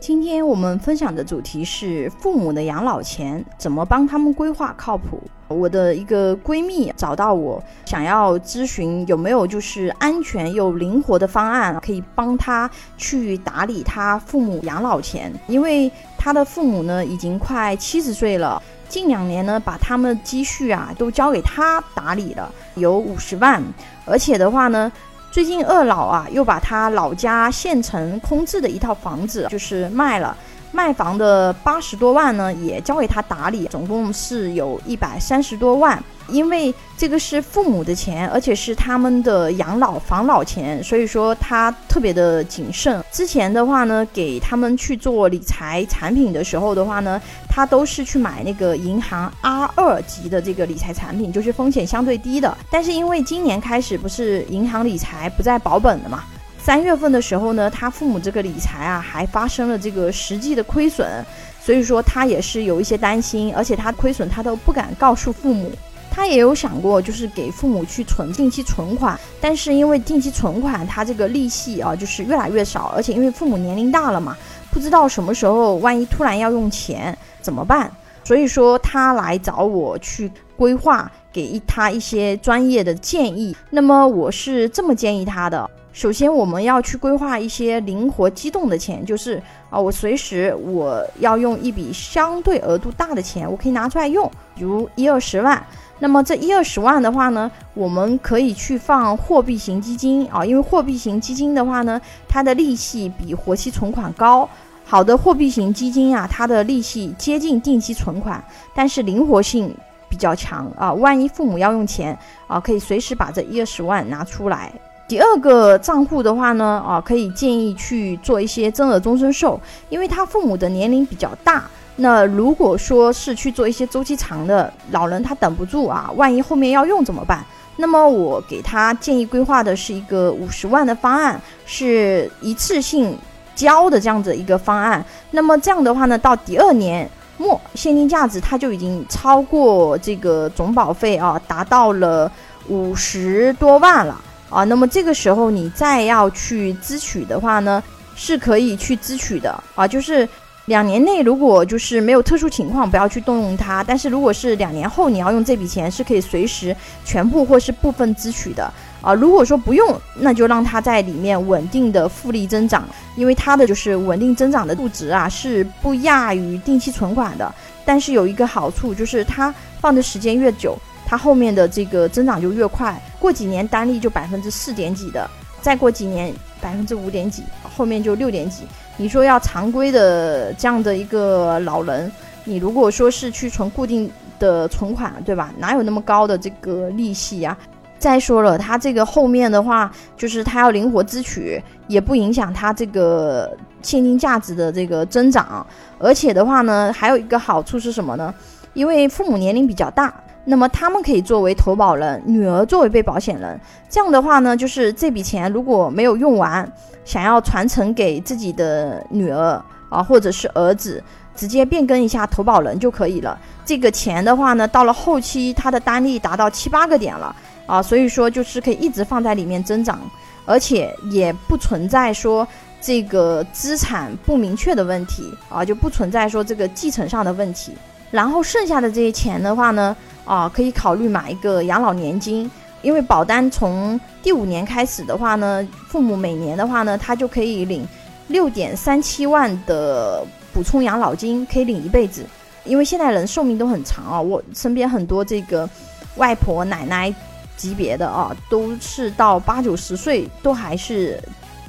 今天我们分享的主题是父母的养老钱怎么帮他们规划靠谱。我的一个闺蜜找到我，想要咨询有没有就是安全又灵活的方案，可以帮她去打理她父母养老钱。因为她的父母呢已经快七十岁了，近两年呢把他们的积蓄啊都交给她打理了，有五十万，而且的话呢。最近二老啊，又把他老家县城空置的一套房子就是卖了，卖房的八十多万呢，也交给他打理，总共是有一百三十多万。因为这个是父母的钱，而且是他们的养老防老钱，所以说他特别的谨慎。之前的话呢，给他们去做理财产品的时候的话呢，他都是去买那个银行 R 二级的这个理财产品，就是风险相对低的。但是因为今年开始不是银行理财不再保本了嘛，三月份的时候呢，他父母这个理财啊还发生了这个实际的亏损，所以说他也是有一些担心，而且他亏损他都不敢告诉父母。他也有想过，就是给父母去存定期存款，但是因为定期存款它这个利息啊，就是越来越少，而且因为父母年龄大了嘛，不知道什么时候万一突然要用钱怎么办？所以说他来找我去规划，给他一些专业的建议。那么我是这么建议他的：首先我们要去规划一些灵活机动的钱，就是啊，我随时我要用一笔相对额度大的钱，我可以拿出来用，比如一二十万。那么这一二十万的话呢，我们可以去放货币型基金啊，因为货币型基金的话呢，它的利息比活期存款高。好的货币型基金啊，它的利息接近定期存款，但是灵活性比较强啊。万一父母要用钱啊，可以随时把这一二十万拿出来。第二个账户的话呢，啊，可以建议去做一些增额终身寿，因为他父母的年龄比较大。那如果说是去做一些周期长的老人，他等不住啊，万一后面要用怎么办？那么我给他建议规划的是一个五十万的方案，是一次性交的这样子一个方案。那么这样的话呢，到第二年末现金价值它就已经超过这个总保费啊，达到了五十多万了啊。那么这个时候你再要去支取的话呢，是可以去支取的啊，就是。两年内如果就是没有特殊情况，不要去动用它。但是如果是两年后你要用这笔钱，是可以随时全部或是部分支取的啊。如果说不用，那就让它在里面稳定的复利增长，因为它的就是稳定增长的数值啊是不亚于定期存款的。但是有一个好处就是它放的时间越久，它后面的这个增长就越快。过几年单利就百分之四点几的，再过几年百分之五点几，后面就六点几。你说要常规的这样的一个老人，你如果说是去存固定的存款，对吧？哪有那么高的这个利息呀？再说了，他这个后面的话，就是他要灵活支取，也不影响他这个现金价值的这个增长。而且的话呢，还有一个好处是什么呢？因为父母年龄比较大。那么他们可以作为投保人，女儿作为被保险人。这样的话呢，就是这笔钱如果没有用完，想要传承给自己的女儿啊，或者是儿子，直接变更一下投保人就可以了。这个钱的话呢，到了后期，它的单利达到七八个点了啊，所以说就是可以一直放在里面增长，而且也不存在说这个资产不明确的问题啊，就不存在说这个继承上的问题。然后剩下的这些钱的话呢？啊，可以考虑买一个养老年金，因为保单从第五年开始的话呢，父母每年的话呢，他就可以领六点三七万的补充养老金，可以领一辈子。因为现在人寿命都很长啊，我身边很多这个外婆奶奶级别的啊，都是到八九十岁都还是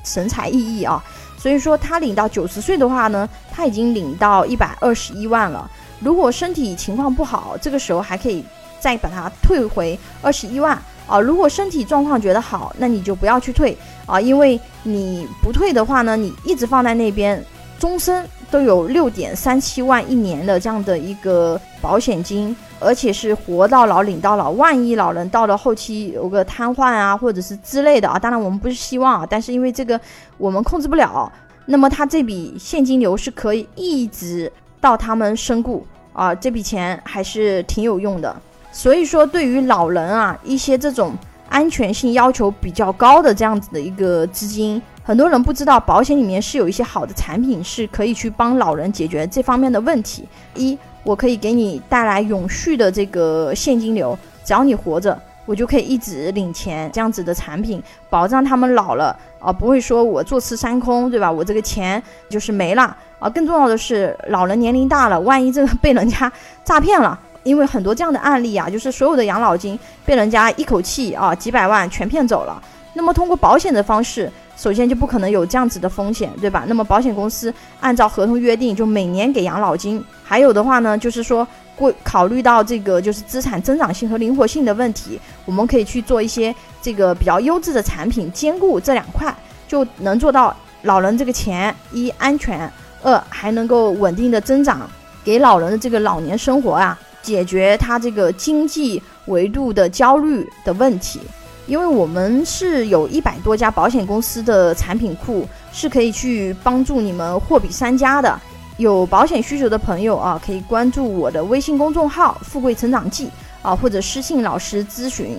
神采奕奕啊。所以说他领到九十岁的话呢，他已经领到一百二十一万了。如果身体情况不好，这个时候还可以再把它退回二十一万啊。如果身体状况觉得好，那你就不要去退啊，因为你不退的话呢，你一直放在那边，终身都有六点三七万一年的这样的一个保险金，而且是活到老领到老。万一老人到了后期有个瘫痪啊，或者是之类的啊，当然我们不是希望啊，但是因为这个我们控制不了，那么他这笔现金流是可以一直。到他们身故啊，这笔钱还是挺有用的。所以说，对于老人啊，一些这种安全性要求比较高的这样子的一个资金，很多人不知道，保险里面是有一些好的产品，是可以去帮老人解决这方面的问题。一，我可以给你带来永续的这个现金流，只要你活着，我就可以一直领钱，这样子的产品，保障他们老了啊，不会说我坐吃山空，对吧？我这个钱就是没了啊。更重要的是，老人年龄大了，万一这个被人家诈骗了，因为很多这样的案例啊，就是所有的养老金被人家一口气啊几百万全骗走了。那么通过保险的方式，首先就不可能有这样子的风险，对吧？那么保险公司按照合同约定，就每年给养老金。还有的话呢，就是说过考虑到这个就是资产增长性和灵活性的问题，我们可以去做一些这个比较优质的产品，兼顾这两块，就能做到老人这个钱一安全，二还能够稳定的增长，给老人的这个老年生活啊，解决他这个经济维度的焦虑的问题。因为我们是有一百多家保险公司的产品库，是可以去帮助你们货比三家的。有保险需求的朋友啊，可以关注我的微信公众号“富贵成长记”啊，或者私信老师咨询。